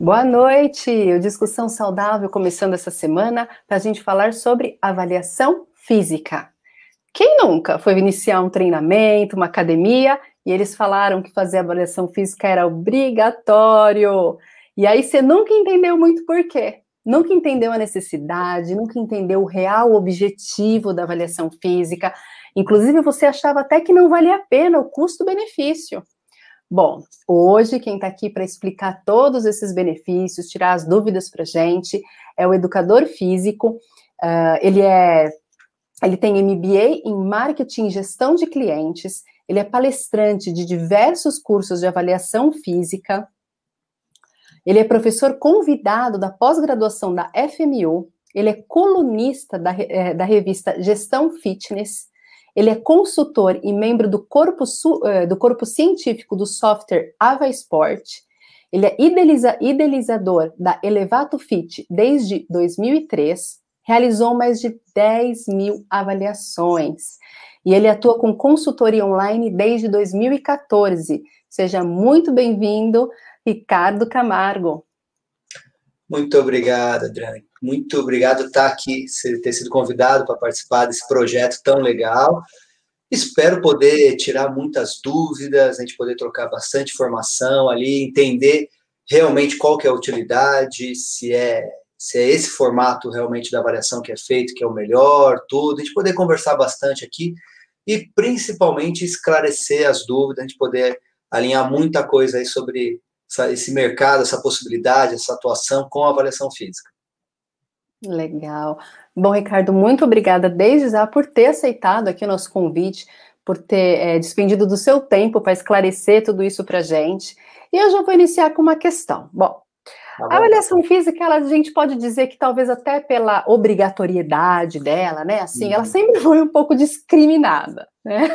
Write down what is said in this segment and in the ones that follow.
Boa noite! O Discussão Saudável começando essa semana para a gente falar sobre avaliação física. Quem nunca foi iniciar um treinamento, uma academia, e eles falaram que fazer avaliação física era obrigatório? E aí você nunca entendeu muito por quê. Nunca entendeu a necessidade, nunca entendeu o real objetivo da avaliação física. Inclusive, você achava até que não valia a pena o custo-benefício. Bom, hoje quem está aqui para explicar todos esses benefícios, tirar as dúvidas para gente, é o educador físico. Uh, ele é, ele tem MBA em Marketing e Gestão de Clientes. Ele é palestrante de diversos cursos de avaliação física. Ele é professor convidado da pós-graduação da FMU. Ele é colunista da, é, da revista Gestão Fitness. Ele é consultor e membro do corpo, uh, do corpo científico do software AvaSport. Ele é idealiza, idealizador da Elevato Fit desde 2003. Realizou mais de 10 mil avaliações. E ele atua com consultoria online desde 2014. Seja muito bem-vindo, Ricardo Camargo. Muito obrigado, Adriane. Muito obrigado por estar aqui, ter sido convidado para participar desse projeto tão legal. Espero poder tirar muitas dúvidas, a gente poder trocar bastante informação ali, entender realmente qual que é a utilidade, se é se é esse formato realmente da avaliação que é feito que é o melhor, tudo, a gente poder conversar bastante aqui e principalmente esclarecer as dúvidas, a gente poder alinhar muita coisa aí sobre essa, esse mercado, essa possibilidade, essa atuação com a avaliação física. Legal. Bom, Ricardo, muito obrigada desde já por ter aceitado aqui o nosso convite, por ter é, despendido do seu tempo para esclarecer tudo isso para a gente. E eu já vou iniciar com uma questão. Bom, Tá a avaliação física, ela, a gente pode dizer que talvez até pela obrigatoriedade dela, né? Assim, uhum. ela sempre foi um pouco discriminada, né?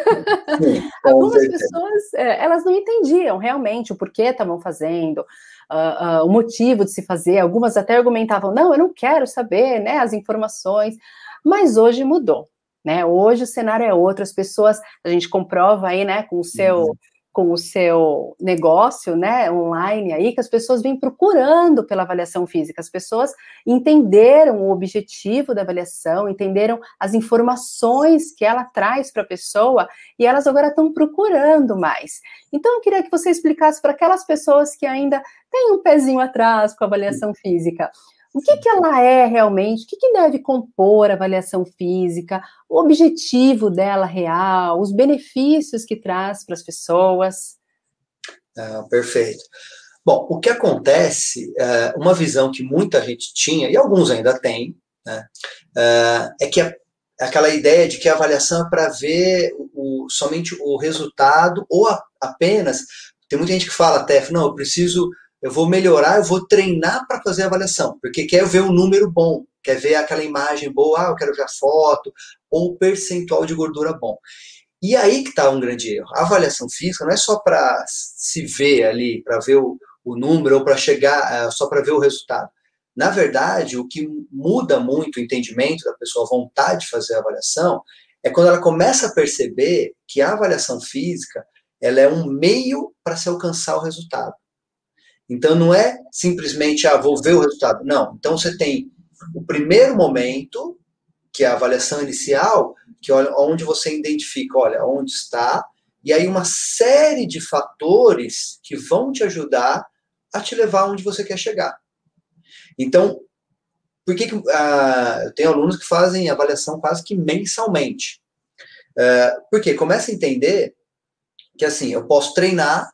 Sim, Algumas certeza. pessoas, é, elas não entendiam realmente o porquê estavam fazendo, uh, uh, o motivo de se fazer. Algumas até argumentavam, não, eu não quero saber, né? As informações. Mas hoje mudou, né? Hoje o cenário é outro. As pessoas, a gente comprova aí, né? Com o seu uhum com o seu negócio, né, online aí, que as pessoas vêm procurando pela avaliação física. As pessoas entenderam o objetivo da avaliação, entenderam as informações que ela traz para a pessoa e elas agora estão procurando mais. Então, eu queria que você explicasse para aquelas pessoas que ainda têm um pezinho atrás com a avaliação física. O que, que ela é realmente? O que, que deve compor a avaliação física? O objetivo dela real? Os benefícios que traz para as pessoas? Ah, perfeito. Bom, o que acontece, é, uma visão que muita gente tinha, e alguns ainda têm, né, é, é que a, aquela ideia de que a avaliação é para ver o, somente o resultado, ou a, apenas, tem muita gente que fala até, não, eu preciso eu vou melhorar, eu vou treinar para fazer a avaliação, porque quer ver um número bom, quer ver aquela imagem boa, ah, eu quero ver a foto, ou percentual de gordura bom. E aí que está um grande erro. A avaliação física não é só para se ver ali, para ver o, o, número, ou para chegar, uh, só para ver o resultado. Na verdade, o que muda muito o entendimento da pessoa, a vontade de fazer a avaliação, é quando ela começa a perceber que a avaliação física ela é um meio para se alcançar o resultado. Então não é simplesmente, ah, vou ver o resultado. Não. Então você tem o primeiro momento, que é a avaliação inicial, que é onde você identifica, olha, onde está, e aí uma série de fatores que vão te ajudar a te levar onde você quer chegar. Então, por que, que uh, eu tenho alunos que fazem avaliação quase que mensalmente? Uh, porque começa a entender que assim, eu posso treinar,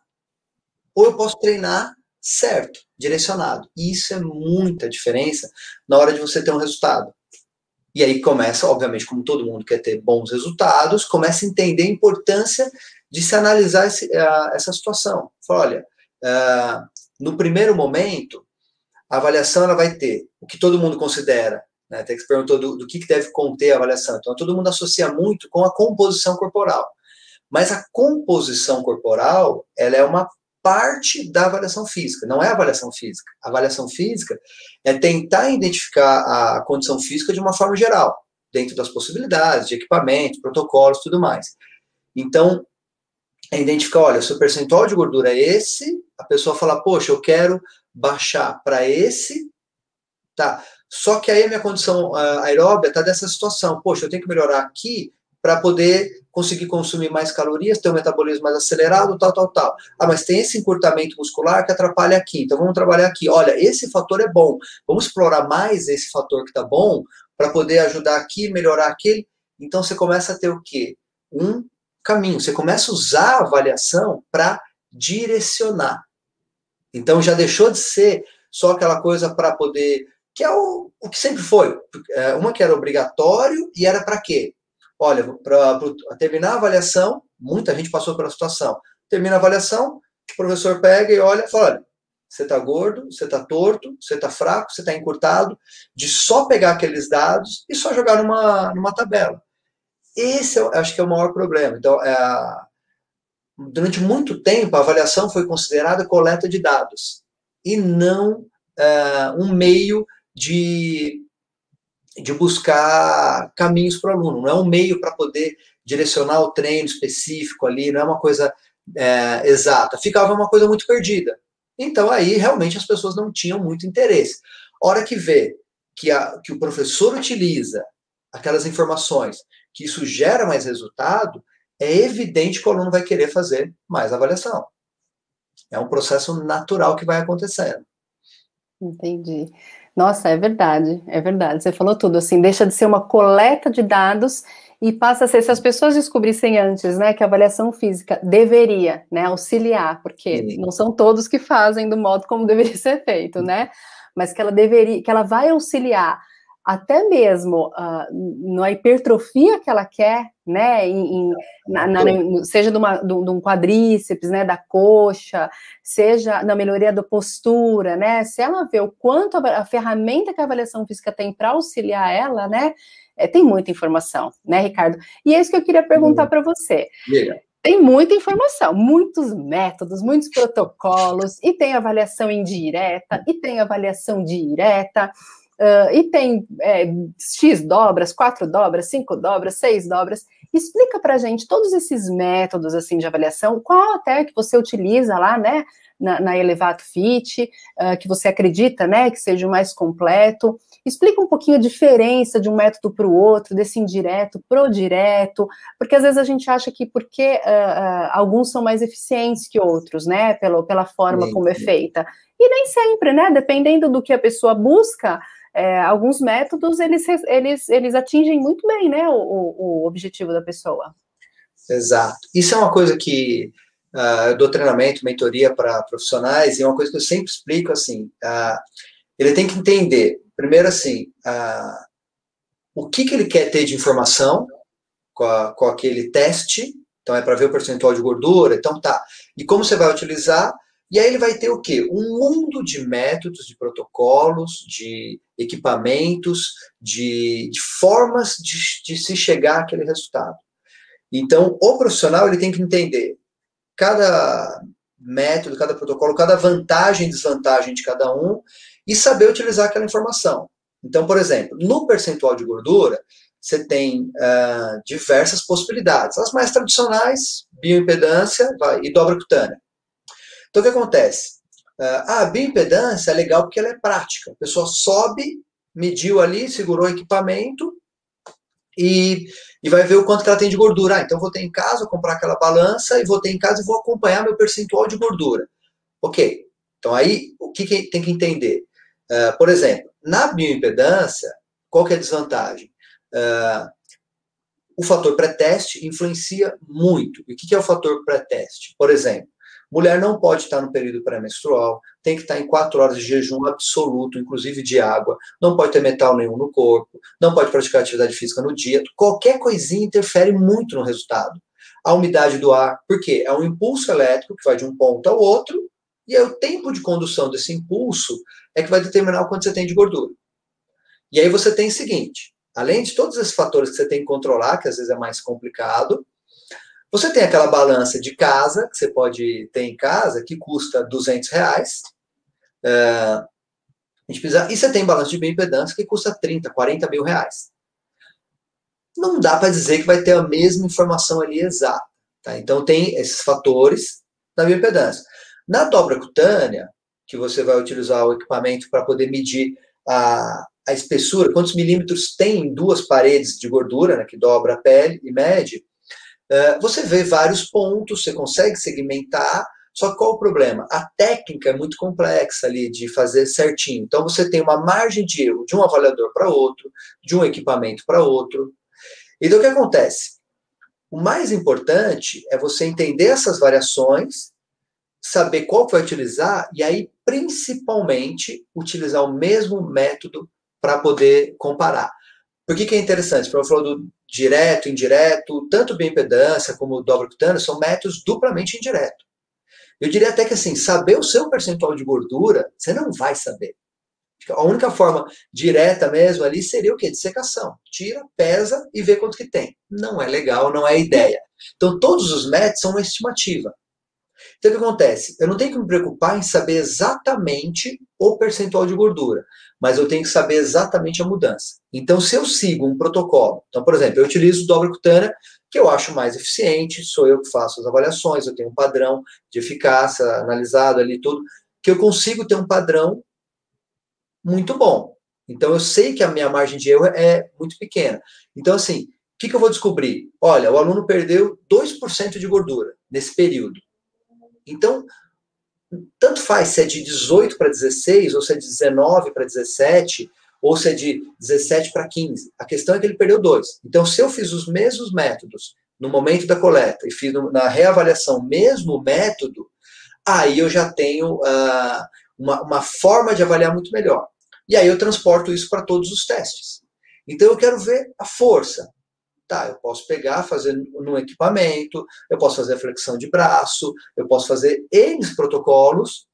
ou eu posso treinar certo, direcionado. E isso é muita diferença na hora de você ter um resultado. E aí começa, obviamente, como todo mundo quer ter bons resultados, começa a entender a importância de se analisar esse, uh, essa situação. Fala, olha, uh, no primeiro momento, a avaliação ela vai ter o que todo mundo considera, né? Até que você perguntou do, do que, que deve conter a avaliação. Então, todo mundo associa muito com a composição corporal. Mas a composição corporal, ela é uma parte da avaliação física, não é avaliação física. A avaliação física é tentar identificar a condição física de uma forma geral, dentro das possibilidades de equipamentos, protocolos, tudo mais. Então, é identificar, olha, seu percentual de gordura é esse, a pessoa fala, poxa, eu quero baixar para esse, tá? Só que aí a minha condição aeróbia está dessa situação. Poxa, eu tenho que melhorar aqui para poder conseguir consumir mais calorias, ter um metabolismo mais acelerado, tal, tal, tal. Ah, mas tem esse encurtamento muscular que atrapalha aqui. Então vamos trabalhar aqui. Olha, esse fator é bom. Vamos explorar mais esse fator que está bom para poder ajudar aqui, melhorar aquele. Então você começa a ter o quê? Um caminho. Você começa a usar a avaliação para direcionar. Então já deixou de ser só aquela coisa para poder que é o, o que sempre foi. É, uma que era obrigatório e era para quê? Olha, para terminar a avaliação, muita gente passou pela situação. Termina a avaliação, o professor pega e olha fala: olha, você está gordo, você está torto, você está fraco, você está encurtado, de só pegar aqueles dados e só jogar numa, numa tabela. Esse eu acho que é o maior problema. Então, é, durante muito tempo, a avaliação foi considerada coleta de dados e não é, um meio de, de buscar caminhos para o aluno, não é um meio para poder direcionar o treino específico ali, não é uma coisa é, exata, ficava uma coisa muito perdida. Então aí realmente as pessoas não tinham muito interesse. Hora que vê que, a, que o professor utiliza aquelas informações, que isso gera mais resultado, é evidente que o aluno vai querer fazer mais avaliação. É um processo natural que vai acontecendo. Entendi. Nossa, é verdade, é verdade. Você falou tudo, assim, deixa de ser uma coleta de dados e passa a ser, se as pessoas descobrissem antes, né, que a avaliação física deveria, né, auxiliar, porque Sim. não são todos que fazem do modo como deveria ser feito, né, mas que ela deveria, que ela vai auxiliar até mesmo uh, na hipertrofia que ela quer, né, em, em, na, na, seja de, uma, de, um quadríceps, né, da coxa, seja na melhoria da postura, né, se ela vê o quanto a, a ferramenta que a avaliação física tem para auxiliar ela, né, é, tem muita informação, né, Ricardo? E é isso que eu queria perguntar para você. Tem muita informação, muitos métodos, muitos protocolos, e tem avaliação indireta, e tem avaliação direta, Uh, e tem é, X dobras, quatro dobras, cinco dobras, seis dobras. Explica para gente todos esses métodos assim de avaliação, qual até que você utiliza lá, né, na, na Elevato Fit, uh, que você acredita, né, que seja o mais completo. Explica um pouquinho a diferença de um método para o outro, desse indireto pro direto, porque às vezes a gente acha que porque uh, alguns são mais eficientes que outros, né, pela, pela forma sim, como é feita. E nem sempre, né, dependendo do que a pessoa busca, é, alguns métodos eles, eles, eles atingem muito bem né, o, o objetivo da pessoa. Exato. Isso é uma coisa que uh, eu dou treinamento, mentoria para profissionais, e é uma coisa que eu sempre explico assim: uh, ele tem que entender, primeiro assim, uh, o que, que ele quer ter de informação com, a, com aquele teste, então é para ver o percentual de gordura, então tá. E como você vai utilizar e aí ele vai ter o quê? Um mundo de métodos, de protocolos, de equipamentos, de, de formas de, de, se chegar àquele resultado. Então, o profissional ele tem que entender cada método, cada protocolo, cada vantagem e desvantagem de cada um e saber utilizar aquela informação. Então, por exemplo, no percentual de gordura, você tem uh, diversas possibilidades. As mais tradicionais, bioimpedância e dobra cutânea. Então, o que acontece? Ah, a bioimpedância é legal porque ela é prática. A pessoa sobe, mediu ali, segurou o equipamento e, e vai ver o quanto que ela tem de gordura. Ah, então vou ter em casa, vou comprar aquela balança e vou ter em casa e vou acompanhar meu percentual de gordura. Ok. Então aí, o que, que tem que entender? Uh, por exemplo, na bioimpedância, qual que é a desvantagem? Uh, o fator pré-teste influencia muito. E o que, que é o fator pré-teste? Por exemplo, Mulher não pode estar no período pré-menstrual, tem que estar em quatro horas de jejum absoluto, inclusive de água, não pode ter metal nenhum no corpo, não pode praticar atividade física no dia. Qualquer coisinha interfere muito no resultado. A umidade do ar, porque é um impulso elétrico que vai de um ponto ao outro, e é o tempo de condução desse impulso é que vai determinar o quanto você tem de gordura. E aí você tem o seguinte: além de todos esses fatores que você tem que controlar, que às vezes é mais complicado, você tem aquela balança de casa, que você pode ter em casa, que custa 200 reais. Gente precisa, e você tem balança de bioimpedância que custa 30, 40 mil reais. Não dá para dizer que vai ter a mesma informação ali exata. Tá? Então, tem esses fatores da bioimpedância. Na dobra cutânea, que você vai utilizar o equipamento para poder medir a, a espessura, quantos milímetros tem em duas paredes de gordura, né, que dobra a pele e mede, uh, você vê vários pontos, você consegue segmentar, só que qual o problema? A técnica é muito complexa ali de fazer certinho. Então você tem uma margem de erro de um avaliador para outro, de um equipamento para outro. Então o que acontece? O mais importante é você entender essas variações, saber qual que vai utilizar e aí principalmente utilizar o mesmo método para poder comparar. Por que, que é interessante? Para eu falar do direto, indireto, tanto bioimpedância como dobra cutânea são métodos duplamente indiretos. Eu diria até que assim, saber o seu percentual de gordura, você não vai saber. A única forma direta mesmo ali seria o quê? Dissecação. Tira, pesa e vê quanto que tem. Não é legal, não é ideia. Então, todos os métodos são uma estimativa. Então, o que acontece? Eu não tenho que me preocupar em saber exatamente o percentual de gordura, mas eu tenho que saber exatamente a mudança. Então, se eu sigo um protocolo, então, por exemplo, eu utilizo dobra cutânea, que eu acho mais eficiente, sou eu que faço as avaliações, eu tenho um padrão de eficácia analisado ali tudo, que eu consigo ter um padrão muito bom. Então, eu sei que a minha margem de erro é muito pequena. Então, assim, o que, que eu vou descobrir? Olha, o aluno perdeu 2% de gordura nesse período. Então, tanto faz se é de 18 para 16, ou se é de 19 para 17, ou se é de 17 para 15. A questão é que ele perdeu dois. Então, se eu fiz os mesmos métodos no momento da coleta e fiz na reavaliação o mesmo método, aí eu já tenho uh, uma, uma forma de avaliar muito melhor. E aí eu transporto isso para todos os testes. Então, eu quero ver a força. Tá, eu posso pegar, fazer no equipamento, eu posso fazer a flexão de braço, eu posso fazer N protocolos,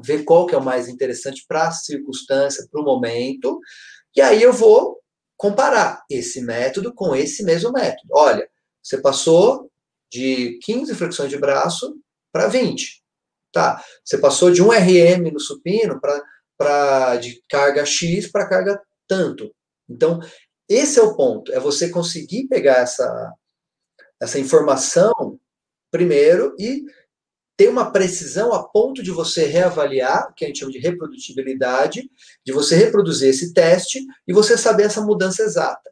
ver qual que é o mais interessante para a circunstância, para o momento, e aí eu vou comparar esse método com esse mesmo método. Olha, você passou de 15 flexões de braço para 20. Tá? Você passou de 1 RM no supino para de carga X para carga tanto. Então, esse é o ponto, é você conseguir pegar essa, essa informação primeiro e ter uma precisão a ponto de você reavaliar, que a gente chama de reprodutibilidade, de você reproduzir esse teste e você saber essa mudança exata.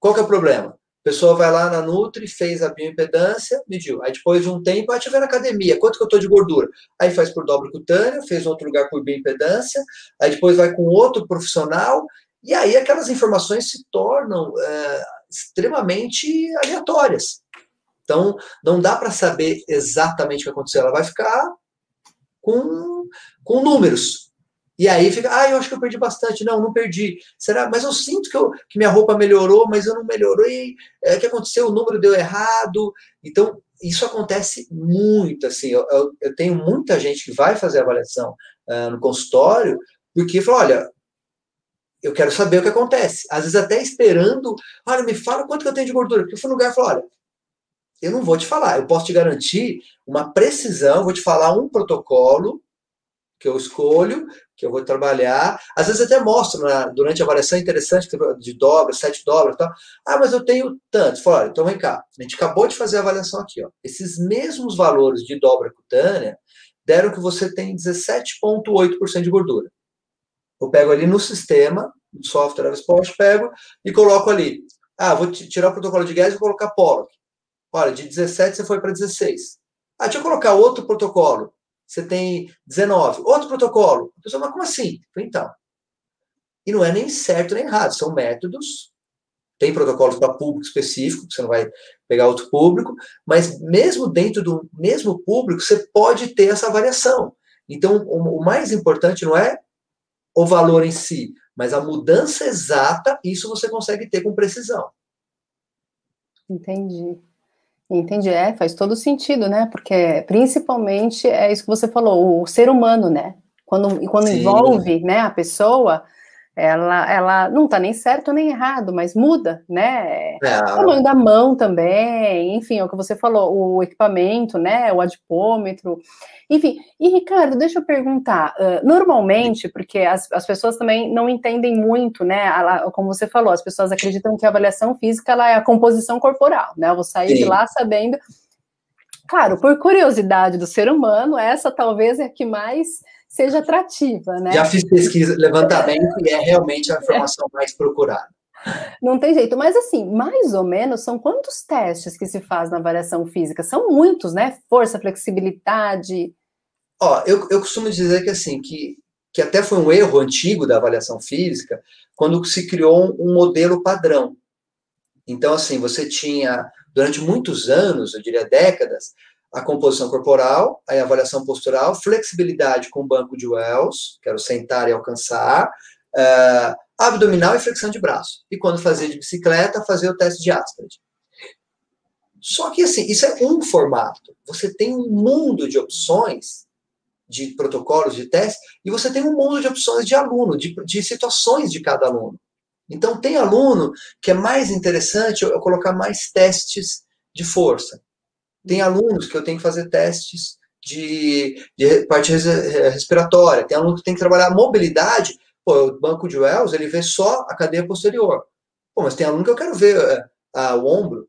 Qual que é o problema? A pessoa vai lá na Nutri, fez a bioimpedância, mediu. Aí depois de um tempo, vai te ver na academia, quanto que eu estou de gordura? Aí faz por dobra cutânea, fez outro lugar por bioimpedância, aí depois vai com outro profissional, e aí aquelas informações se tornam é, extremamente aleatórias. Então, não dá para saber exatamente o que aconteceu. Ela vai ficar com, com números. E aí fica, ah, eu acho que eu perdi bastante. Não, não perdi. Será? Mas eu sinto que, eu, que minha roupa melhorou, mas eu não melhorei. É, o que aconteceu? O número deu errado. Então, isso acontece muito. Assim, eu, eu, eu tenho muita gente que vai fazer avaliação uh, no consultório, porque fala, olha, eu quero saber o que acontece. Às vezes até esperando, olha, me fala quanto que eu tenho de gordura. Porque eu fui no lugar e falei, olha, eu não vou te falar, eu posso te garantir uma precisão, vou te falar um protocolo que eu escolho, que eu vou trabalhar. Às vezes até mostro na, durante a avaliação interessante de dobra, sete dólares e tal. Ah, mas eu tenho tanto. Fala, então vem cá. A gente acabou de fazer a avaliação aqui. Ó. Esses mesmos valores de dobra cutânea deram que você tem 17,8% de gordura. Eu pego ali no sistema, no software Sport, pego e coloco ali. Ah, vou tirar o protocolo de gás e colocar Pollock. Olha, de 17 você foi para 16. Ah, deixa eu colocar outro protocolo. Você tem 19. Outro protocolo. A pessoa, mas como assim? Então. E não é nem certo nem errado, são métodos. Tem protocolos para público específico, você não vai pegar outro público, mas mesmo dentro do mesmo público, você pode ter essa variação. Então, o mais importante não é o valor em si, mas a mudança exata, isso você consegue ter com precisão. Entendi. Entendi, é, faz todo sentido, né? Porque principalmente é isso que você falou, o ser humano, né? Quando, quando envolve né, a pessoa, ela, ela não está nem certo nem errado, mas muda, né? É. O tamanho da mão também, enfim, é o que você falou, o equipamento, né? O adipômetro, enfim. E Ricardo, deixa eu perguntar, uh, normalmente, porque as, as pessoas também não entendem muito, né? A, como você falou, as pessoas acreditam que a avaliação física ela é a composição corporal, né? Eu vou sair Sim. de lá sabendo Claro, por curiosidade do ser humano, essa talvez é a que mais seja atrativa, né? Já fiz pesquisa, levantamento e é realmente a informação mais procurada. Não tem jeito, mas assim, mais ou menos são quantos testes que se faz na avaliação física? São muitos, né? Força, flexibilidade. Ó, eu, eu costumo dizer que assim, que, que até foi um erro antigo da avaliação física, quando se criou um, um modelo padrão. Então, assim, você tinha, durante muitos anos, eu diria décadas, a composição corporal, a avaliação postural, flexibilidade com banco de Wells, que era o sentar e alcançar, uh, abdominal e flexão de braço. E quando fazia de bicicleta, fazia o teste de Asprad. Só que, assim, isso é um formato. Você tem um mundo de opções de protocolos de teste e você tem um mundo de opções de aluno, de, de situações de cada aluno. Então, tem aluno que é mais interessante eu colocar mais testes de força. Tem alunos que eu tenho que fazer testes de, de parte respiratória. Tem aluno que tem que trabalhar mobilidade Pô, o banco de Wells, ele vê só a cadeia posterior. Pô, mas tem aluno que eu quero ver uh, uh, o ombro.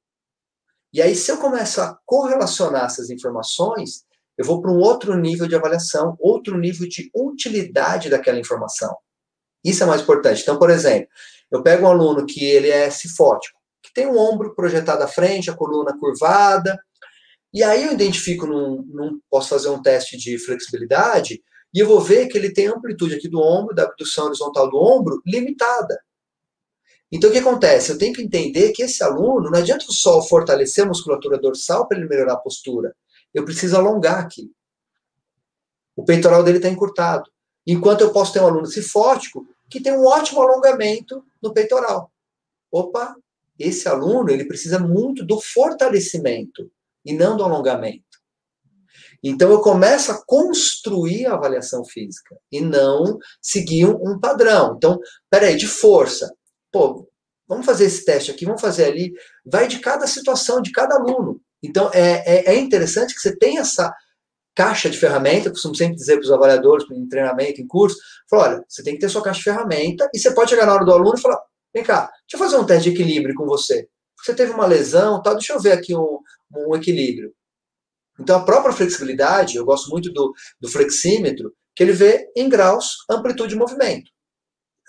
E aí, se eu começo a correlacionar essas informações, eu vou para um outro nível de avaliação, outro nível de utilidade daquela informação. Isso é mais importante. Então, por exemplo, eu pego um aluno que ele é cifótico, que tem um ombro projetado à frente, a coluna curvada, e aí eu identifico, num, num posso fazer um teste de flexibilidade, e eu vou ver que ele tem amplitude aqui do ombro, da abdução horizontal do ombro, limitada. Então, o que acontece? Eu tenho que entender que esse aluno, não adianta só fortalecer a musculatura dorsal para ele melhorar a postura. Eu preciso alongar aqui. O peitoral dele está encurtado. Enquanto eu posso ter um aluno cifótico que tem um ótimo alongamento no peitoral. Opa, esse aluno ele precisa muito do fortalecimento e não do alongamento. Então eu começo a construir a avaliação física e não seguir um, padrão. Então, peraí, de força. Pô, vamos fazer esse teste aqui, vamos fazer ali. Vai de cada situação, de cada aluno. Então é, é, é interessante que você tenha essa caixa de ferramenta, costumo sempre dizer para os avaliadores, em treinamento, em curso, falo, olha, você tem que ter sua caixa de ferramenta e você pode chegar na hora do aluno e falar, vem cá, deixa eu fazer um teste de equilíbrio com você. Você teve uma lesão, tá, deixa eu ver aqui um, um equilíbrio. Então, a própria flexibilidade, eu gosto muito do, do flexímetro, que ele vê em graus, amplitude de movimento.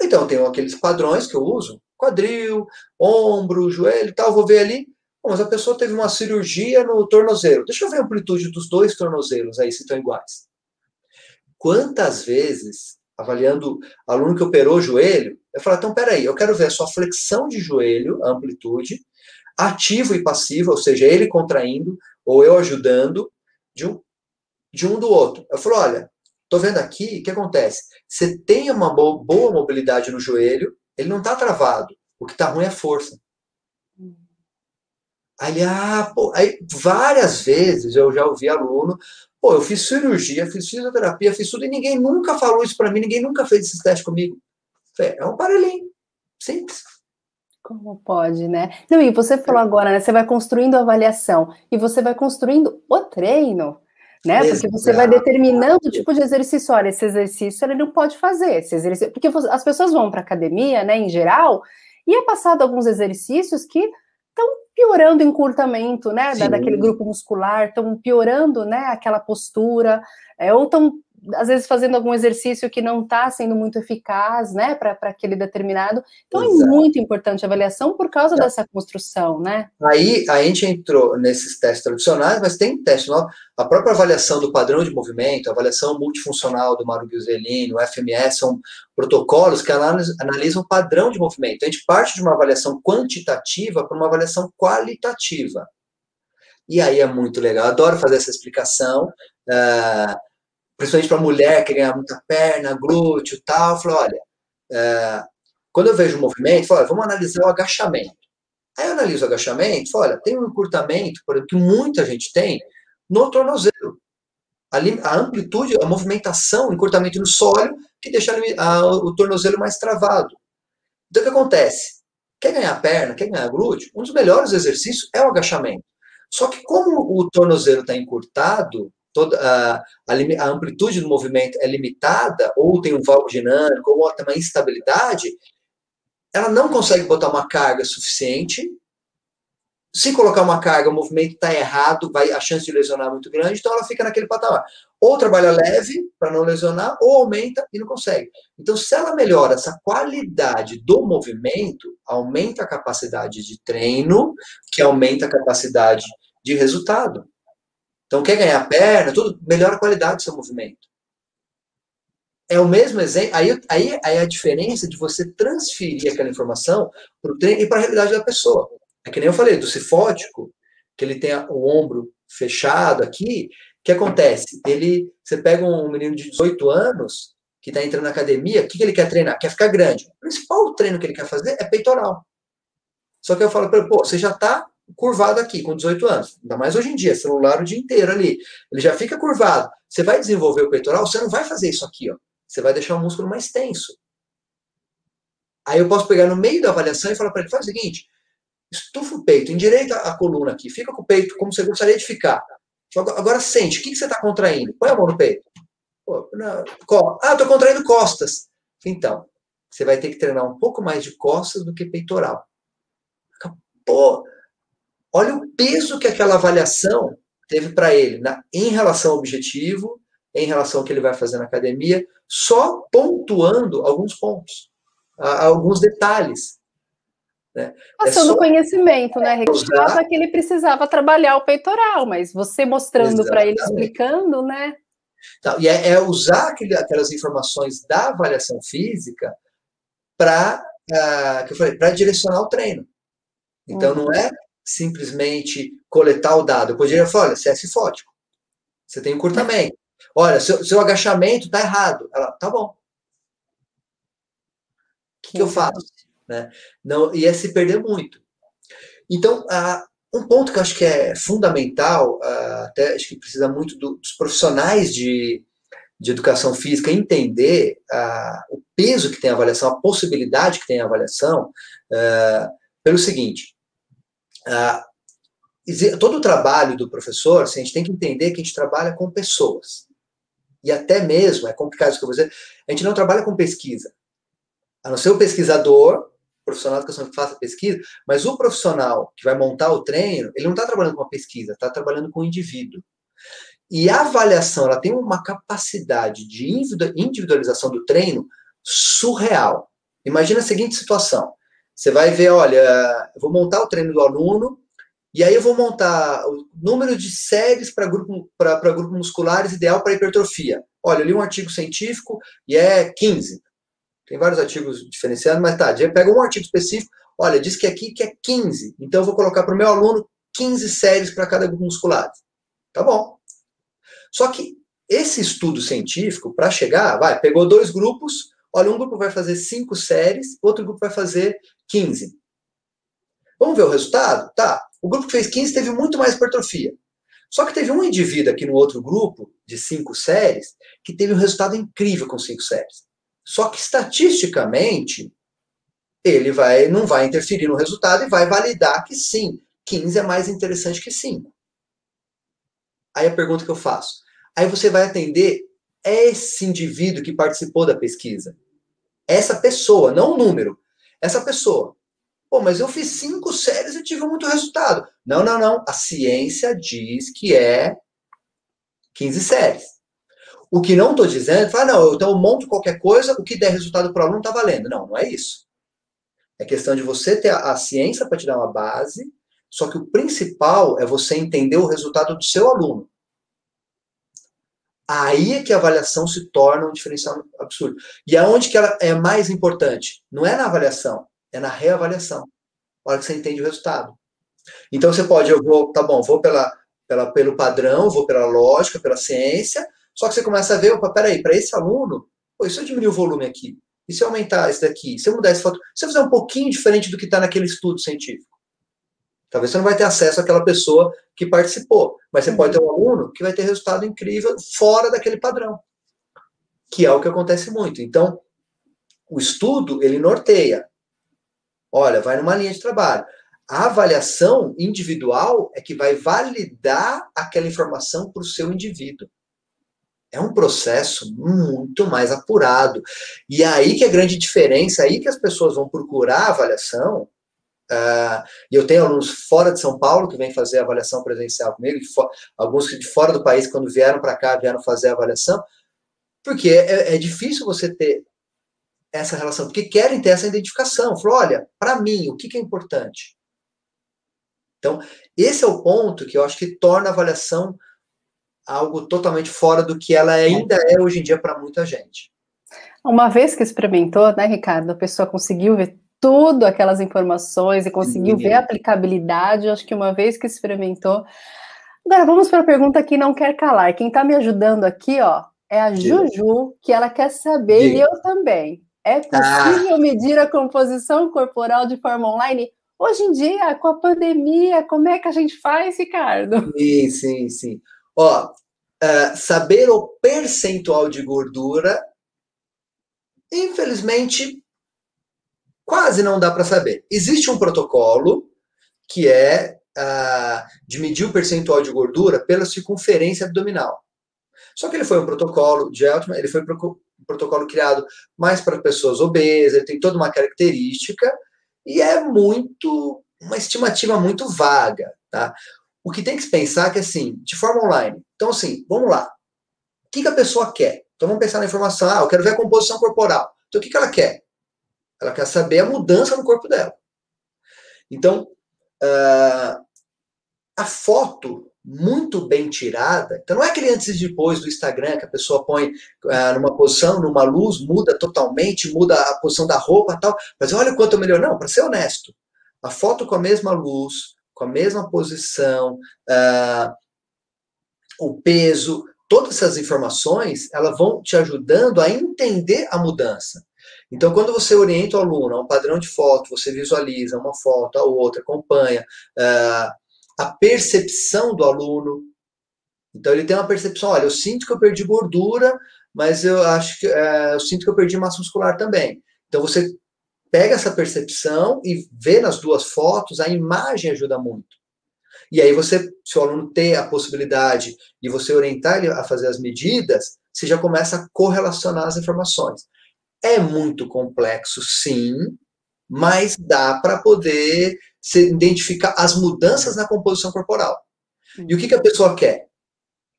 Então, tem aqueles padrões que eu uso, quadril, ombro, joelho e tal, vou ver ali, mas a pessoa teve uma cirurgia no tornozelo. Deixa eu ver a amplitude dos dois tornozelos aí, se estão iguais. Quantas vezes, avaliando aluno que operou o joelho, eu falo, então, peraí, eu quero ver a sua flexão de joelho, amplitude, ativo e passivo, ou seja, ele contraindo, ou eu ajudando de um, de um do outro. Eu falo, olha, tô vendo aqui, o que acontece? Você tem uma boa, mobilidade no joelho, ele não está travado. O que está ruim é força. Aí ah, pô, aí várias vezes eu já ouvi aluno, pô, eu fiz cirurgia, fiz fisioterapia, fiz tudo, e ninguém nunca falou isso para mim, ninguém nunca fez esses testes comigo. É um parelhinho, simples. Como pode, né? Não, e você falou agora, né? Você vai construindo a avaliação e você vai construindo o treino, né? Exato. Porque você vai determinando o tipo de exercício. Olha, esse exercício ele não pode fazer. Esse exercício... Porque as pessoas vão para academia, né, em geral, e é passado alguns exercícios que estão piorando o encurtamento, né, da, daquele grupo muscular, estão piorando, né, aquela postura, é, ou estão às vezes fazendo algum exercício que não está sendo muito eficaz, né, para aquele determinado. Então é Exato. é muito importante a avaliação por causa é. dessa construção, né? Aí a gente entrou nesses testes tradicionais, mas tem teste novo. A própria avaliação do padrão de movimento, a avaliação multifuncional do Maru Ghiuselini, o FMS, são protocolos que analisam o padrão de movimento. A gente parte de uma avaliação quantitativa para uma avaliação qualitativa. E aí é muito legal. Adoro fazer essa explicação. Uh, principalmente para mulher que ganha muita perna, glúteo tal, eu falo, olha, é, quando eu vejo o movimento, eu falo, olha, vamos analisar o agachamento. Aí eu analiso o agachamento, falo, olha, tem um encurtamento, por exemplo, que muita gente tem no tornozelo. A, amplitude, a movimentação, o encurtamento no sólio, que deixa o tornozelo mais travado. Então, o que acontece? Quer ganhar perna, quer ganhar glúteo? Um dos melhores exercícios é o agachamento. Só que como o tornozelo está encurtado, toda a, a, amplitude do movimento é limitada, ou tem um valgo dinâmico, ou tem uma instabilidade, ela não consegue botar uma carga suficiente se colocar uma carga, o movimento está errado, vai a chance de lesionar é muito grande, então ela fica naquele patamar. Ou trabalha leve para não lesionar, ou aumenta e não consegue. Então, se ela melhora essa qualidade do movimento, aumenta a capacidade de treino, que aumenta a capacidade de resultado. Então, quer ganhar perna, tudo, melhora a qualidade do seu movimento. É o mesmo exemplo. Aí, aí, aí a diferença de você transferir aquela informação para o treino e para a realidade da pessoa. É que nem eu falei do cifótico, que ele tem o ombro fechado aqui. O que acontece? Ele, você pega um menino de 18 anos que está entrando na academia, o que, que ele quer treinar? Quer ficar grande. O principal treino que ele quer fazer é peitoral. Só que eu falo para ele, pô, você já está curvado aqui com 18 anos. Ainda mais hoje em dia, celular o dia inteiro ali. Ele já fica curvado. Você vai desenvolver o peitoral, você não vai fazer isso aqui, ó. Você vai deixar o músculo mais tenso. Aí eu posso pegar no meio da avaliação e falar para ele, faz o seguinte, Estufa o peito, endireita a coluna aqui, fica com o peito como você gostaria de ficar. Agora sente, o que, você está contraindo? Põe a mão no peito. Pô, não, ah, estou contraindo costas. Então, você vai ter que treinar um pouco mais de costas do que peitoral. Pô, olha o peso que aquela avaliação teve para ele na, em relação ao objetivo, em relação ao que ele vai fazer na academia, só pontuando alguns pontos, alguns detalhes. Né? Passando é só... conhecimento, né? Reclamava que ele precisava trabalhar o peitoral, mas você mostrando para ele, explicando, né? Então, e é, é usar aquele, aquelas informações da avaliação física para uh, que eu falei, para direcionar o treino. Então uhum. não é simplesmente coletar o dado. Eu poderia falar, olha, você é cifótico, você tem encurtamento. Olha, seu, seu agachamento está errado. Ela, tá bom. O que, que eu faço? Né? Não, ia se perder muito. Então, uh, um ponto que eu acho que é fundamental, uh, até acho que precisa muito do, dos profissionais de, de educação física entender uh, o peso que tem a avaliação, a possibilidade que tem a avaliação, pelo seguinte: todo o trabalho do professor, assim, a gente tem que entender que a gente trabalha com pessoas. E até mesmo, é complicado isso que eu vou dizer, a gente não trabalha com pesquisa. A não ser o pesquisador, profissional de educação que faça pesquisa, mas o profissional que vai montar o treino, ele não está trabalhando com a pesquisa, está trabalhando com o indivíduo. E a avaliação, ela tem uma capacidade de individualização do treino surreal. Imagina a seguinte situação: você vai ver, olha, vou montar o treino do aluno, e aí eu vou montar o número de séries para grupo, grupo musculares ideal para hipertrofia. Olha, eu li um artigo científico e é 15. Tem vários artigos diferenciando, mas tá, pega um artigo específico, olha, diz que aqui que é 15, então eu vou colocar para o meu aluno 15 séries para cada grupo muscular. Tá bom. Só que esse estudo científico, para chegar, vai, pegou dois grupos, olha, um grupo vai fazer 5 séries, outro grupo vai fazer 15. Vamos ver o resultado? Tá. O grupo que fez 15 teve muito mais hipertrofia. Só que teve um indivíduo aqui no outro grupo, de 5 séries, que teve um resultado incrível com 5 séries. Só que estatisticamente ele vai não vai interferir no resultado e vai validar que sim, 15 é mais interessante que 5. Aí a pergunta que eu faço, aí você vai atender esse indivíduo que participou da pesquisa. Essa pessoa, não o número. Essa pessoa. Pô, mas eu fiz cinco séries e tive muito resultado. Não, não, não. A ciência diz que é 15 séries. O que não estou dizendo, fala, não, então eu monto qualquer coisa, o que der resultado para o aluno está valendo. Não, não é isso. É questão de você ter a, a ciência para te dar uma base, só que o principal é você entender o resultado do seu aluno. Aí é que a avaliação se torna um diferencial absurdo. E aonde que ela é mais importante? Não é na avaliação, é na reavaliação. A hora que você entende o resultado. Então você pode, eu vou, tá bom, vou pela, pela, pelo padrão, vou pela lógica, pela ciência, só que você começa a ver, opa, peraí, para esse aluno, pô, e se eu diminuir o volume aqui? E se eu aumentar esse daqui? Se eu mudar esse foto? Se eu fizer um pouquinho diferente do que está naquele estudo científico? Talvez você não vai ter acesso àquela pessoa que participou, mas você uhum. pode ter um aluno que vai ter resultado incrível fora daquele padrão, que é o que acontece muito. Então, o estudo, ele norteia. Olha, vai numa linha de trabalho. A avaliação individual é que vai validar aquela informação para o seu indivíduo. É um processo muito mais apurado. E aí que é a grande diferença, aí que as pessoas vão procurar a avaliação, Uh, e eu tenho alunos fora de São Paulo que vêm fazer avaliação presencial comigo, alguns de fora do país, quando vieram para cá, vieram fazer avaliação, porque é, é, difícil você ter essa relação, porque querem ter essa identificação. Falou, olha, para mim, o que, que é importante? Então, esse é o ponto que eu acho que torna a avaliação algo totalmente fora do que ela ainda é hoje em dia para muita gente. Uma vez que experimentou, né, Ricardo, a pessoa conseguiu ver tudo aquelas informações e conseguiu Sim. ver a aplicabilidade, eu acho que uma vez que experimentou. Agora vamos para a pergunta que não quer calar. Quem está me ajudando aqui, ó, é a Juju, que ela quer saber, e eu também. É possível ah. medir a composição corporal de forma online? Hoje em dia, com a pandemia, como é que a gente faz, Ricardo? Sim, sim, sim. Ó, uh, saber o percentual de gordura, infelizmente, quase não dá para saber. Existe um protocolo que é uh, de medir o percentual de gordura pela circunferência abdominal. Só que ele foi um protocolo de Altman, ele foi um protocolo criado mais para pessoas obesas, ele tem toda uma característica e é muito uma estimativa muito vaga, tá? O que tem que se pensar é que, assim, de forma online. Então, assim, vamos lá. O que, que a pessoa quer? Então, vamos pensar na informação. Ah, eu quero ver a composição corporal. Então, o que, que ela quer? Ela quer saber a mudança no corpo dela. Então, uh, a foto muito bem tirada. Então, não é aquele antes e depois do Instagram que a pessoa põe uh, numa posição, numa luz, muda totalmente, muda a posição da roupa tal. Mas olha o quanto eu melhor. Não, para ser honesto, a foto com a mesma luz, com a mesma posição, uh, o peso, todas essas informações, elas vão te ajudando a entender a mudança. Então, quando você orienta o aluno a um padrão de foto, você visualiza uma foto, a outra, acompanha uh, a percepção do aluno. Então, ele tem uma percepção: olha, eu sinto que eu perdi gordura, mas eu acho que uh, eu sinto que eu perdi massa muscular também. Então, você pega essa percepção e vê nas duas fotos, a imagem ajuda muito. E aí você, se o aluno ter a possibilidade de você orientar ele a fazer as medidas, você já começa a correlacionar as informações. É muito complexo, sim, mas dá para poder se identificar as mudanças na composição corporal. E o que, que a pessoa quer?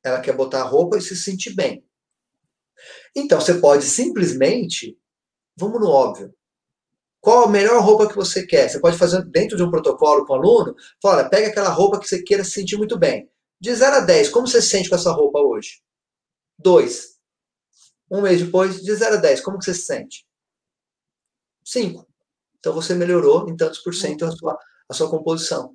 Ela quer botar a roupa e se sentir bem. Então, você pode simplesmente, vamos no óbvio, qual a melhor roupa que você quer? Você pode fazer dentro de um protocolo com o aluno, fala, pega aquela roupa que você queira se sentir muito bem. De 0 a 10, como você se sente com essa roupa hoje? 2. Um mês depois, de 0 a 10, como você se sente? 5. Então você melhorou em tantos por cento a sua, a sua composição.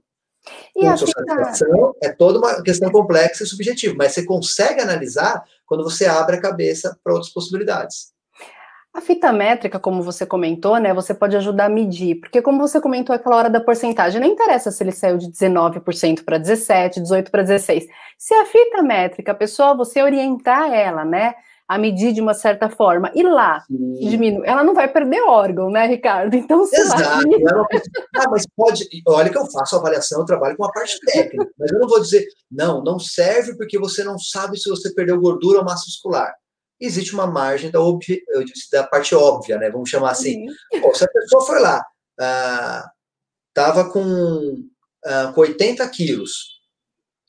E a satisfação é toda uma questão complexa e subjetiva, mas você consegue analisar quando você abre a cabeça para outras possibilidades. A fita métrica, como você comentou, né, você pode ajudar a medir, porque como você comentou aquela hora da porcentagem, não interessa se ele saiu de 19% para 17, 18 para 16. Se a fita métrica, a pessoa, você orientar ela, né, a medir de uma certa forma, e lá diminui, ela não vai perder órgão, né, Ricardo? Então, se Exato. Lá... ah, mas pode, olha que eu faço avaliação, eu trabalho com a parte técnica, mas eu não vou dizer, não, não serve porque você não sabe se você perdeu gordura ou massa muscular existe uma margem da, obvi, da parte óbvia, né? Vamos chamar assim. Pô, se a pessoa foi lá, ah, com, ah, com 80 quilos,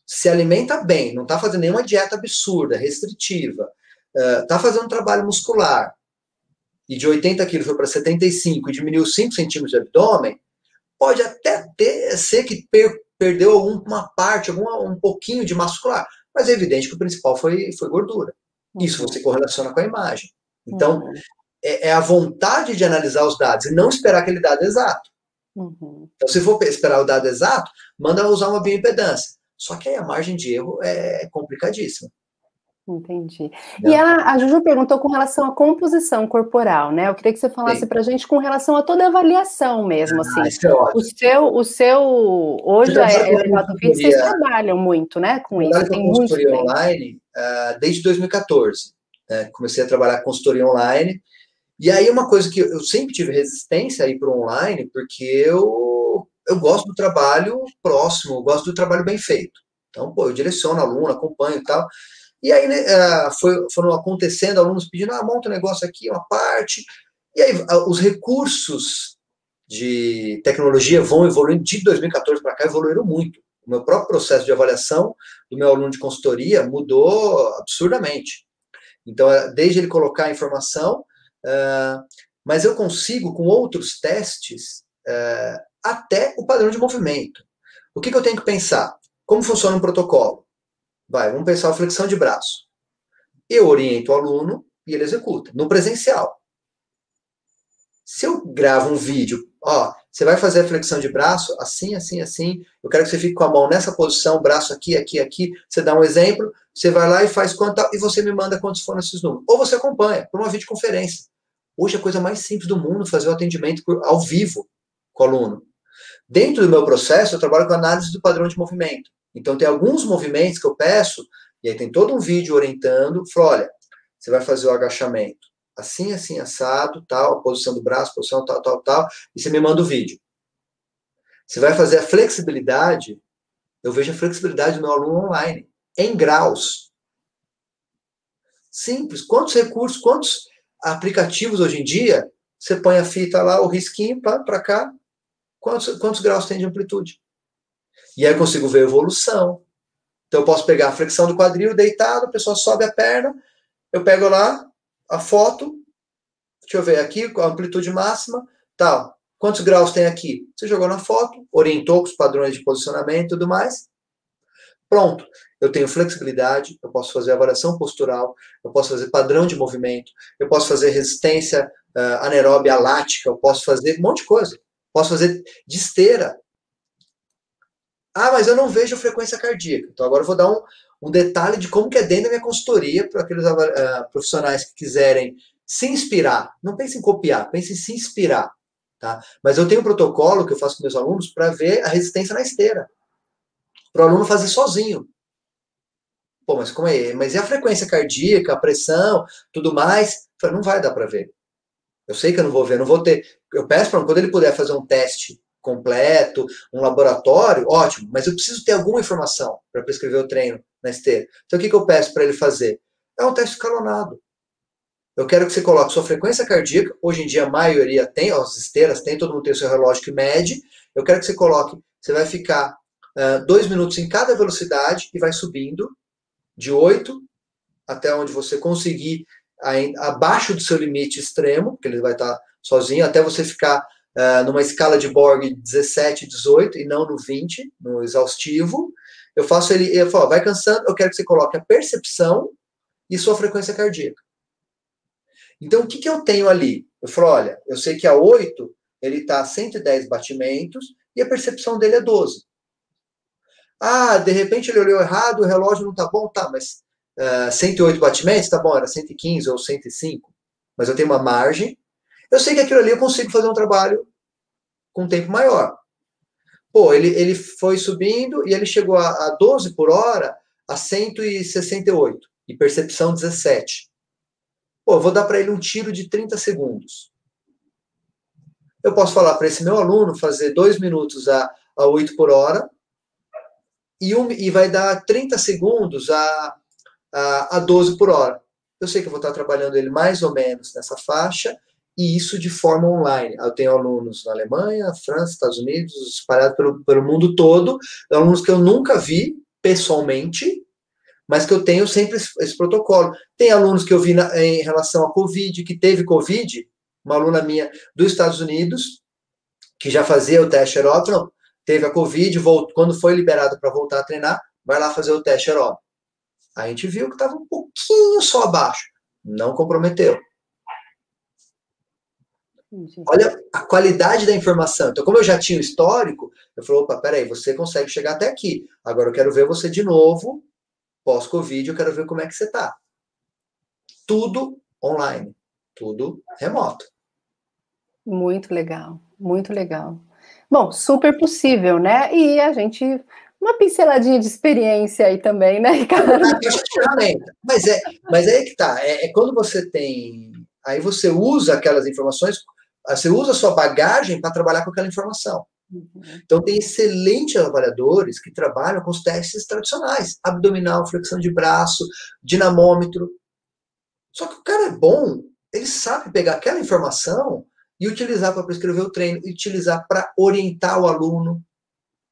se alimenta bem, não está fazendo nenhuma dieta absurda, restritiva, está ah, fazendo um trabalho muscular, e de 80 quilos foi para 75 e diminuiu 5 centímetros de abdômen, pode até ter, ser que per, perdeu alguma parte, algum, um pouquinho de muscular, mas é evidente que o principal foi, foi gordura. Isso você correlaciona com a imagem. Então, uhum. é, é, a vontade de analisar os dados e não esperar aquele dado exato. Uhum. Então, se for esperar o dado exato, manda usar uma bioimpedância. Só que aí a margem de erro é complicadíssima. Entendi. Não. E a, a Juju perguntou com relação à composição corporal, né? Eu queria que você falasse para a gente com relação a toda a avaliação mesmo, ah, assim. É o seu, o seu hoje é elevado vídeo, vocês trabalham muito, né, com isso. Tem com consultoria online uh, desde 2014. Né? Comecei a trabalhar com consultoria online. E aí uma coisa que eu sempre tive resistência aí para o online, porque eu eu gosto do trabalho próximo, eu gosto do trabalho bem feito. Então, pô, eu direciono aluno, acompanho e tal. E aí né, ah, foi, foram acontecendo alunos pedindo, ah, monta um negócio aqui, uma parte. E aí os recursos de tecnologia vão evoluindo, de 2014 para cá evoluíram muito. O meu próprio processo de avaliação do meu aluno de consultoria mudou absurdamente. Então, é, desde ele colocar a informação, uh, mas eu consigo, com outros testes, uh, até o padrão de movimento. O que, que eu tenho que pensar? Como funciona um protocolo? Vai, vamos pensar a flexão de braço. Eu oriento o aluno e ele executa, no presencial. Se eu gravo um vídeo, ó, você vai fazer a flexão de braço assim, assim, assim, eu quero que você fique com a mão nessa posição, braço aqui, aqui, aqui, você dá um exemplo, você vai lá e faz quanto e você me manda quantos foram esses números. Ou você acompanha por uma videoconferência. Hoje é a coisa mais simples do mundo fazer o atendimento ao vivo com o aluno. Dentro do meu processo, eu trabalho com análise do padrão de movimento. Então, tem alguns movimentos que eu peço, e aí tem todo um vídeo orientando, falo, olha, você vai fazer o agachamento assim, assim, assado, tal, posição do braço, posição tal, tal, tal, e você me manda o vídeo. Você vai fazer a flexibilidade, eu vejo a flexibilidade do meu aluno online, em graus. Simples. Quantos recursos, quantos aplicativos hoje em dia, você põe a fita lá, o risquinho para cá, quantos, quantos graus tem de amplitude? E aí eu consigo ver a evolução. Então eu posso pegar a flexão do quadril deitado, a pessoa sobe a perna, eu pego lá a foto, deixa eu ver aqui, a amplitude máxima, tal. Quantos graus tem aqui? Você jogou na foto, orientou com os padrões de posicionamento e tudo mais. Pronto. Eu tenho flexibilidade, eu posso fazer avaliação postural, eu posso fazer padrão de movimento, eu posso fazer resistência uh, anaeróbia lática, eu posso fazer um monte de coisa. Posso fazer de esteira. Ah, mas eu não vejo frequência cardíaca. Então agora eu vou dar um, um detalhe de como que é dentro da minha consultoria para aqueles uh, profissionais que quiserem se inspirar. Não pense em copiar, pense em se inspirar. Tá? Mas eu tenho um protocolo que eu faço com meus alunos para ver a resistência na esteira. Para o aluno fazer sozinho. Pô, mas como é? Mas e a frequência cardíaca, a pressão, tudo mais? Não vai dar para ver. Eu sei que eu não vou ver, não vou ter. Eu peço para quando ele puder fazer um teste completo, um laboratório, ótimo, mas eu preciso ter alguma informação para prescrever o treino na esteira. Então o que, que eu peço para ele fazer? É um teste escalonado. Eu quero que você coloque sua frequência cardíaca. Hoje em dia a maioria tem, as esteiras tem, todo mundo tem o seu relógio que mede. Eu quero que você coloque, você vai ficar uh, dois minutos em cada velocidade e vai subindo de 8 até onde você conseguir abaixo do seu limite extremo, porque ele vai estar sozinho, até você ficar uh, numa escala de Borg 17, 18 e não no 20, no exaustivo. Eu faço ele, eu falo, vai cansando, eu quero que você coloque a percepção e sua frequência cardíaca. Então, o que, que eu tenho ali? Eu falo, olha, eu sei que a 8 ele está a 110 batimentos e a percepção dele é 12. Ah, de repente ele olhou errado, o relógio não está bom, tá, mas uh, ah, 108 batimentos, tá bom, era 115 ou 105. Mas eu tenho uma margem. Eu sei que aquilo ali eu consigo fazer um trabalho com um tempo maior. Pô, ele, ele foi subindo e ele chegou a, a 12 por hora a 168 e percepção 17. Pô, eu vou dar para ele um tiro de 30 segundos. Eu posso falar para esse meu aluno fazer 2 minutos a, a 8 por hora e, um, e vai dar 30 segundos a, a, a 12 por hora. Eu sei que eu vou estar trabalhando ele mais ou menos nessa faixa e isso de forma online. Eu tenho alunos na Alemanha, França, Estados Unidos, espalhados pelo, pelo mundo todo, alunos que eu nunca vi pessoalmente, mas que eu tenho sempre esse, esse protocolo. Tem alunos que eu vi na, em relação à Covid, que teve Covid, uma aluna minha dos Estados Unidos, que já fazia o teste aeróbico, não, teve a Covid, voltou, quando foi liberado para voltar a treinar, vai lá fazer o teste aeróbico. A gente viu que estava um pouquinho só abaixo, não comprometeu. Olha a qualidade da informação. Então, como eu já tinha o histórico, eu falei, opa, peraí, você consegue chegar até aqui. Agora eu quero ver você de novo, pós-Covid, eu quero ver como é que você está. Tudo online, tudo remoto. Muito legal, muito legal. Bom, super possível, né? E a gente uma pinceladinha de experiência aí também, né, Ricardo? Ah, mas é, mas é aí que tá. É, é, quando você tem. Aí você usa aquelas informações você usa a sua bagagem para trabalhar com aquela informação. Então, tem excelentes avaliadores que trabalham com os testes tradicionais: abdominal, flexão de braço, dinamômetro. Só que o cara é bom, ele sabe pegar aquela informação e utilizar para prescrever o treino, e utilizar para orientar o aluno.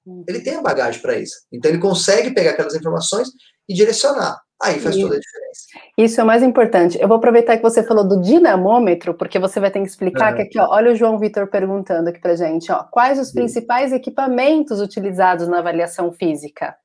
Uhum. Ele tem a bagagem para isso. Então ele consegue pegar aquelas informações e direcionar. Aí faz toda a diferença. Isso é o mais importante. Eu vou aproveitar que você falou do dinamômetro, porque você vai ter que explicar uhum. que aqui, ó, olha o João Vitor perguntando aqui pra gente, ó, quais os principais equipamentos utilizados na avaliação física?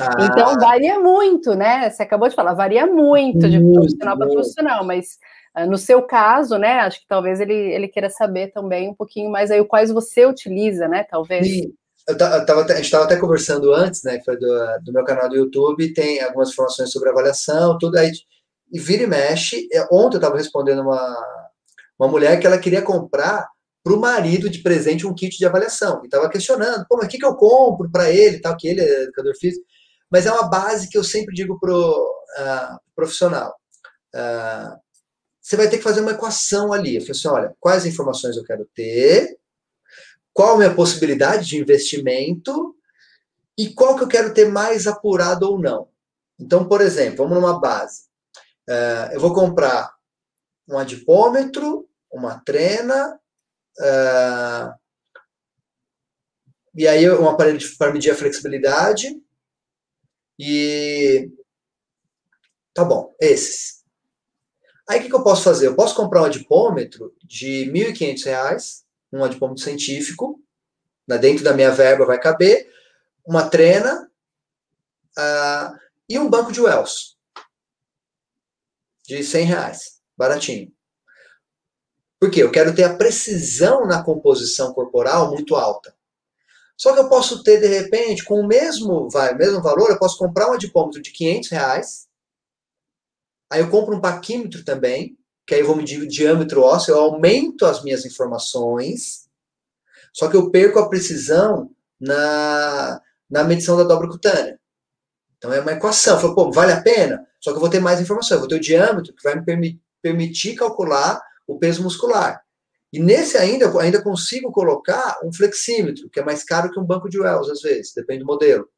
Ah. Então varia muito, né? Você acabou de falar, varia muito de profissional para profissional, mas uh, no seu caso, né? Acho que talvez ele, ele queira saber também um pouquinho mais aí quais você utiliza, né? Talvez. Sim. Eu tava, a gente estava até conversando antes, né? Que foi do, do meu canal do YouTube, tem algumas informações sobre avaliação, tudo aí. E vira e mexe. É, ontem eu estava respondendo uma, uma mulher que ela queria comprar para o marido de presente um kit de avaliação. E estava questionando, pô, mas o que, que eu compro para ele tal, que ele é educador físico. Mas é uma base que eu sempre digo para o uh, profissional. Uh, você vai ter que fazer uma equação ali. Eu falei assim, olha, quais informações eu quero ter, qual a minha possibilidade de investimento e qual que eu quero ter mais apurado ou não. Então, por exemplo, vamos numa base. Uh, eu vou comprar um adipômetro, uma trena, uh, e aí um aparelho para medir a flexibilidade, e tá bom, esses. Aí o que, que eu posso fazer? Eu posso comprar um adipômetro de R$ 1.500 um adipômetro científico, né, dentro da minha verba vai caber, uma trena uh, e um banco de Wells de 100 reais, baratinho. Por quê? Eu quero ter a precisão na composição corporal muito alta. Só que eu posso ter, de repente, com o mesmo, vai, mesmo valor, eu posso comprar um adipômetro de 500 reais, aí eu compro um paquímetro também, que aí eu vou medir o diâmetro ósseo, eu aumento as minhas informações, só que eu perco a precisão na, na medição da dobra cutânea. Então é uma equação. Falo, pô, vale a pena? Só que eu vou ter mais informação. Eu vou ter o diâmetro que vai me permitir calcular o peso muscular. E nesse ainda, eu ainda consigo colocar um flexímetro, que é mais caro que um banco de Wells, às vezes, depende do modelo.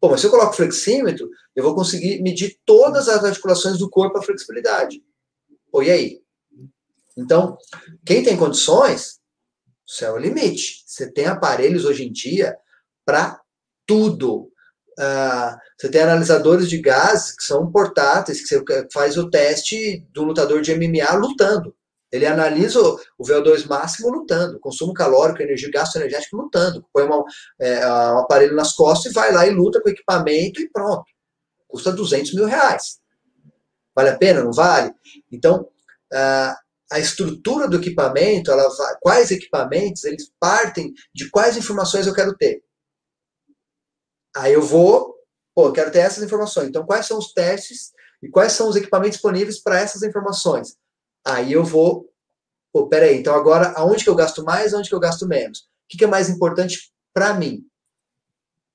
Pô, mas se eu coloco flexímetro, eu vou conseguir medir todas as articulações do corpo a flexibilidade. Pô, e aí? Então, quem tem condições, o céu é o limite. Você tem aparelhos hoje em dia para tudo. Uh, você tem analisadores de gases que são portáteis, que você faz o teste do lutador de MMA lutando. Ele analisa o VO2 máximo lutando, consumo calórico, energia, gasto energético lutando. Põe uma, é, um aparelho nas costas e vai lá e luta com equipamento e pronto. Custa 200 mil reais. Vale a pena? Não vale? Então, a estrutura do equipamento, ela quais equipamentos, eles partem de quais informações eu quero ter. Aí eu vou, pô, eu quero ter essas informações. Então, quais são os testes e quais são os equipamentos disponíveis para essas informações? Aí eu vou, pô, peraí, então agora, aonde que eu gasto mais, aonde que eu gasto menos? O que, que é mais importante para mim?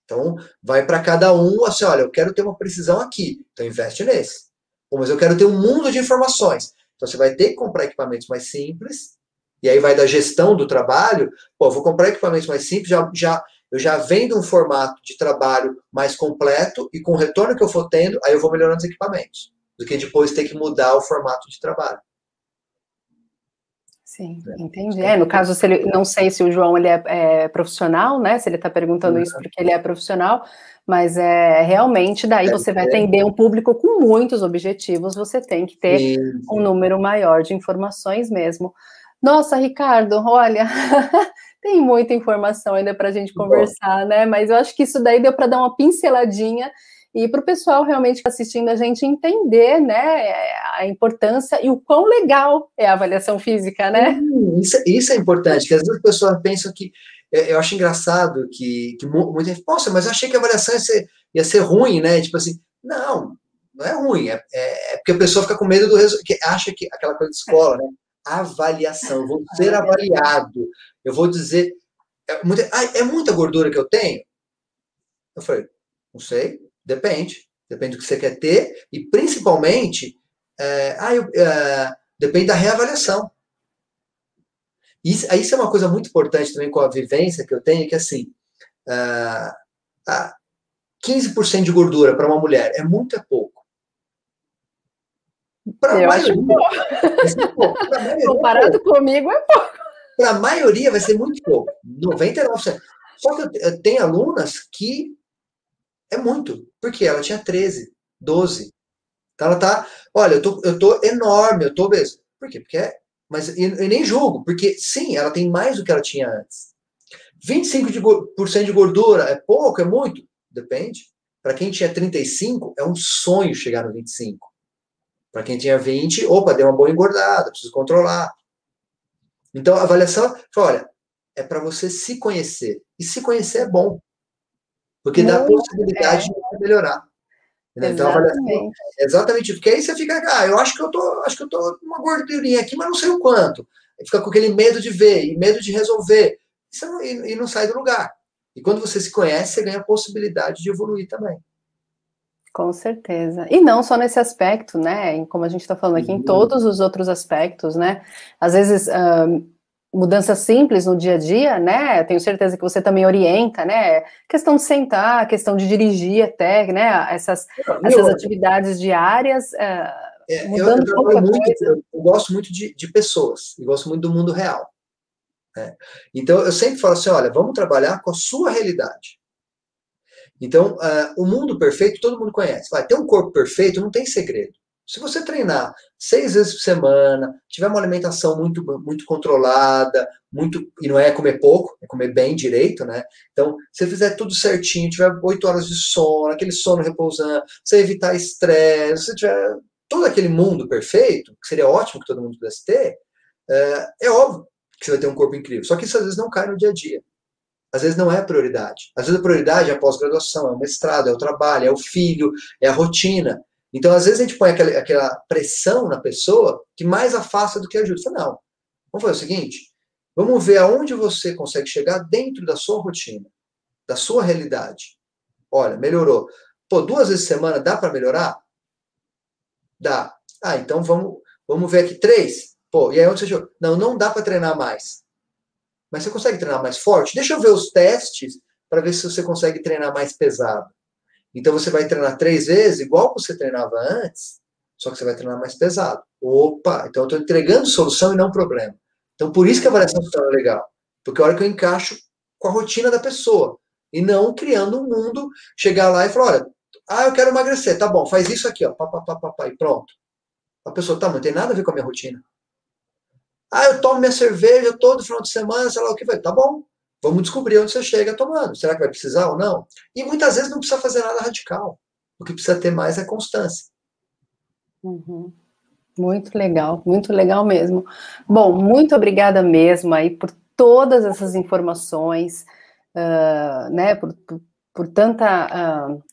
Então, vai para cada um, assim, olha, eu quero ter uma precisão aqui, então investe nesse. Pô, mas eu quero ter um mundo de informações. Então você vai ter que comprar equipamentos mais simples, e aí vai da gestão do trabalho. Pô, vou comprar equipamentos mais simples, já, já, eu já vendo um formato de trabalho mais completo, e com o retorno que eu for tendo, aí eu vou melhorando os equipamentos, do que depois ter que mudar o formato de trabalho. Sim, é. entendi. É, no caso, se ele, não sei se o João ele é, é profissional, né? Se ele está perguntando uhum. isso porque ele é profissional, mas é realmente daí Deve você vai atender um público com muitos objetivos, você tem que ter sim, sim. um número maior de informações mesmo. Nossa, Ricardo, olha, tem muita informação ainda para a gente conversar, Bom. né? Mas eu acho que isso daí deu para dar uma pinceladinha e para o pessoal realmente que está assistindo a gente entender né, a importância e o quão legal é a avaliação física, né? Isso, isso é importante, que às vezes as pessoas pensam que. É, eu acho engraçado que, que muita gente, nossa, mas eu achei que a avaliação ia ser, ia ser ruim, né? Tipo assim, não, não é ruim, é, é, é porque a pessoa fica com medo do resultado, que acha que aquela coisa de escola, né? Avaliação, eu vou ser avaliado, eu vou dizer, é muita, ah, é muita gordura que eu tenho? Eu falei, não sei, Depende. Depende do que você quer ter e, principalmente, é, ah, eu, é, depende da reavaliação. Isso, isso é uma coisa muito importante também com a vivência que eu tenho, que assim, é, 15% de gordura para uma mulher é muito é pouco. Para a maioria, Comparado comigo, é pouco. Para a maioria vai ser muito pouco. 99%. Só que eu tenho alunas que é muito, porque ela tinha 13, 12. Então ela tá, olha, eu tô, eu tô enorme, eu tô obeso. Por quê? Porque é, mas eu, nem julgo, porque sim, ela tem mais do que ela tinha antes. 25% de gordura é pouco, é muito? Depende. Para quem tinha 35, é um sonho chegar no 25. Para quem tinha 20, opa, deu uma boa engordada, preciso controlar. Então, a avaliação, olha, é para você se conhecer. E se conhecer é bom. Porque dá a possibilidade é. de você melhorar. Então, avaliação, exatamente isso. Porque aí você fica, ah, eu acho que eu tô, acho que eu tô uma gordurinha aqui, mas não sei o quanto. Fica com aquele medo de ver e medo de resolver. Não, e, e não sai do lugar. E quando você se conhece, você ganha a possibilidade de evoluir também. Com certeza. E não só nesse aspecto, né? Como a gente está falando aqui, uhum. em todos os outros aspectos, né? Às vezes, mudanças simples no dia a dia, né? Tenho certeza que você também orienta, né? Questão de sentar, questão de dirigir até, né? Essas, essas atividades diárias. Uh, é, mudando eu, eu, muito, eu, eu, gosto muito de, de pessoas, e gosto muito do mundo real. Né? Então, eu sempre falo assim: olha, vamos trabalhar com a sua realidade. Então, uh, o mundo perfeito todo mundo conhece. Vai ter um corpo perfeito, não tem segredo. Se você treinar seis vezes por semana, tiver uma alimentação muito, muito controlada, muito e não é comer pouco, é comer bem direito, né? Então, se você fizer tudo certinho, tiver oito horas de sono, aquele sono repousando, você evitar estresse, se tiver todo aquele mundo perfeito, que seria ótimo que todo mundo pudesse ter, é, é óbvio que você vai ter um corpo incrível. Só que isso às vezes não cai no dia a dia. Às vezes não é a prioridade. Às vezes a prioridade é a pós-graduação, é o mestrado, é o trabalho, é o filho, é a rotina. Então, às vezes a gente põe aquela, aquela pressão na pessoa que mais afasta do que ajuda. Fala, não, vamos fazer o seguinte, vamos ver aonde você consegue chegar dentro da sua rotina, da sua realidade. Olha, melhorou. Pô, duas vezes por semana dá para melhorar? Dá. Ah, então vamos, vamos ver aqui. Três? Pô, e aí onde você chegou? Não, não dá para treinar mais. Mas você consegue treinar mais forte? Deixa eu ver os testes para ver se você consegue treinar mais pesado. Então você vai treinar três vezes, igual você treinava antes, só que você vai treinar mais pesado. Opa, então eu estou entregando solução e não problema. Então por isso que a avaliação funcional é legal. Porque a hora que eu encaixo com a rotina da pessoa. E não criando um mundo, chegar lá e falar, olha, ah, eu quero emagrecer, tá bom, faz isso aqui, ó, pá, pá, pá, pá, pá, e pronto. A pessoa, tá, mas não tem nada a ver com a minha rotina. Ah, eu tomo minha cerveja todo final de semana, sei lá o que vai. Tá bom, Vamos descobrir onde você chega tomando. Será que vai precisar ou não? E muitas vezes não precisa fazer nada radical. O que precisa ter mais é constância. Uhum. Muito legal, muito legal mesmo. Bom, muito obrigada mesmo aí por todas essas informações, uh, né, por, por, por tanta, uh,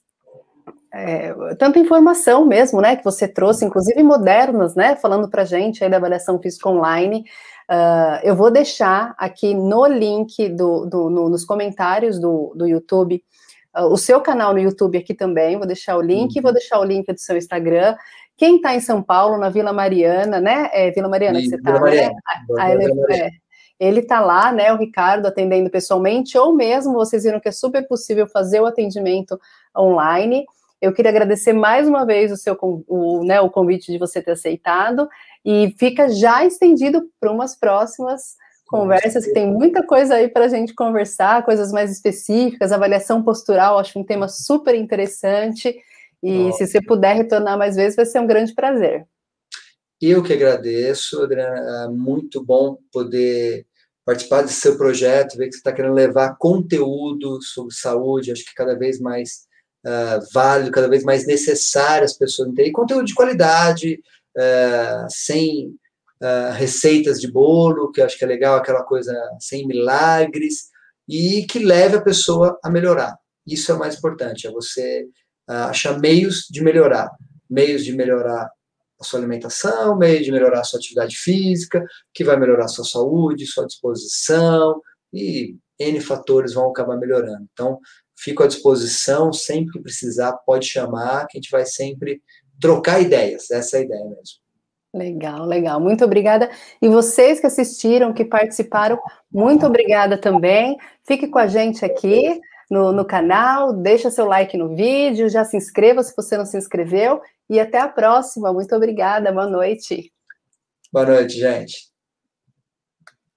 é, tanta informação mesmo, né, que você trouxe, inclusive modernas, né, falando para gente aí da avaliação física online. Uh, eu vou deixar aqui no link do, do no, nos comentários do, do YouTube uh, o seu canal no YouTube aqui também. Vou deixar o link, uhum. vou deixar o link do seu Instagram. Quem está em São Paulo, na Vila Mariana, né? É Vila Mariana Sim, que você está, né? A, a ele, é, ele está lá, né? O Ricardo atendendo pessoalmente, ou mesmo vocês viram que é super possível fazer o atendimento online. Eu queria agradecer mais uma vez o seu o, né, o convite de você ter aceitado e fica já estendido para umas próximas conversas, que tem muita coisa aí para a gente conversar, coisas mais específicas, avaliação postural, acho um tema super interessante. E Nossa. se você puder retornar mais vezes, vai ser um grande prazer. Eu que agradeço, Adriana, é muito bom poder participar desse seu projeto, ver que você está querendo levar conteúdo sobre saúde, acho que cada vez mais uh, válido, cada vez mais necessário as pessoas entenderem. Conteúdo de qualidade, uh, sem uh, receitas de bolo, que eu acho que é legal, aquela coisa sem milagres, e que leve a pessoa a melhorar. Isso é o mais importante, é você achar meios de melhorar, meios de melhorar a sua alimentação, meios de melhorar a sua atividade física, que vai melhorar a sua saúde, sua disposição, e N fatores vão acabar melhorando. Então, Fico à disposição, sempre que precisar, pode chamar, que a gente vai sempre trocar ideias. Essa é a ideia mesmo. Legal, legal. Muito obrigada. E vocês que assistiram, que participaram, muito obrigada também. Fique com a gente aqui no, no canal, deixa seu like no vídeo, já se inscreva se você não se inscreveu. e até a próxima. Muito obrigada, boa noite. Boa noite, gente.